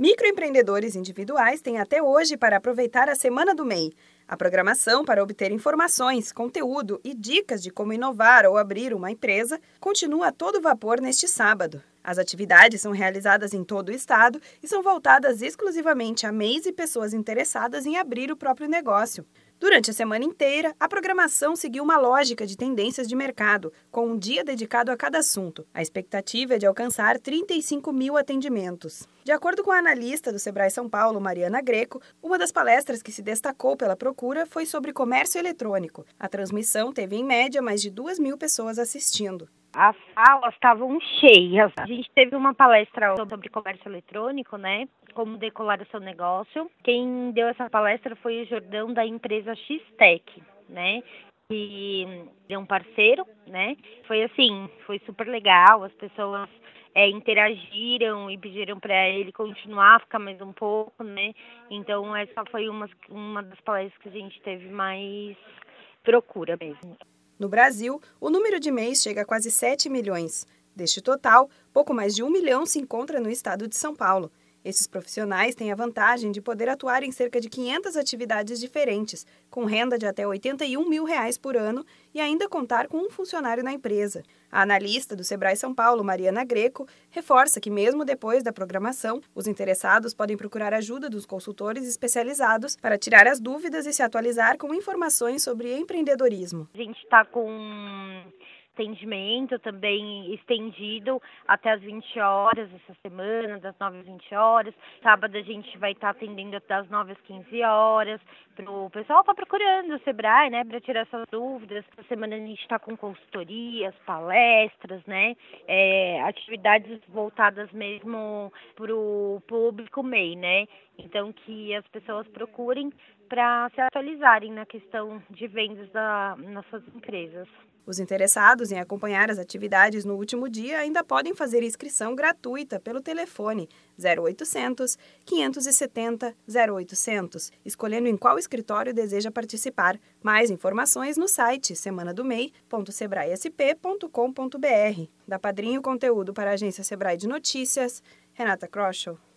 Microempreendedores individuais têm até hoje para aproveitar a Semana do MEI. A programação para obter informações, conteúdo e dicas de como inovar ou abrir uma empresa continua a todo vapor neste sábado. As atividades são realizadas em todo o estado e são voltadas exclusivamente a MEIs e pessoas interessadas em abrir o próprio negócio. Durante a semana inteira, a programação seguiu uma lógica de tendências de mercado, com um dia dedicado a cada assunto. A expectativa é de alcançar 35 mil atendimentos. De acordo com a analista do Sebrae São Paulo, Mariana Greco, uma das palestras que se destacou pela procura foi sobre comércio eletrônico. A transmissão teve, em média, mais de 2 mil pessoas assistindo. As salas estavam cheias. A gente teve uma palestra sobre comércio eletrônico, né? Como decolar o seu negócio. Quem deu essa palestra foi o Jordão da empresa X-Tech, né? Que é um parceiro, né? Foi assim, foi super legal. As pessoas é, interagiram e pediram para ele continuar, ficar mais um pouco, né? Então essa foi uma, uma das palestras que a gente teve mais procura mesmo. No Brasil, o número de MEIs chega a quase 7 milhões. Deste total, pouco mais de um milhão se encontra no estado de São Paulo. Esses profissionais têm a vantagem de poder atuar em cerca de 500 atividades diferentes, com renda de até 81 mil reais por ano e ainda contar com um funcionário na empresa. A analista do Sebrae São Paulo, Mariana Greco, reforça que mesmo depois da programação, os interessados podem procurar ajuda dos consultores especializados para tirar as dúvidas e se atualizar com informações sobre empreendedorismo. A gente está com atendimento também estendido até as 20 horas essa semana, das 9 às 20 horas. Sábado a gente vai estar tá atendendo das 9 às 15 horas. O pessoal está procurando o Sebrae, né, para tirar suas dúvidas. Essa semana a gente está com consultorias, palestras, né, é, atividades voltadas mesmo para o público MEI, né. Então que as pessoas procurem para se atualizarem na questão de vendas da, nas suas empresas. Os interessados em acompanhar as atividades no último dia ainda podem fazer inscrição gratuita pelo telefone 0800 570 0800, escolhendo em qual escritório deseja participar. Mais informações no site semanadomei.sebraesp.com.br. Da Padrinho Conteúdo para a agência Sebrae de Notícias, Renata Kroschel.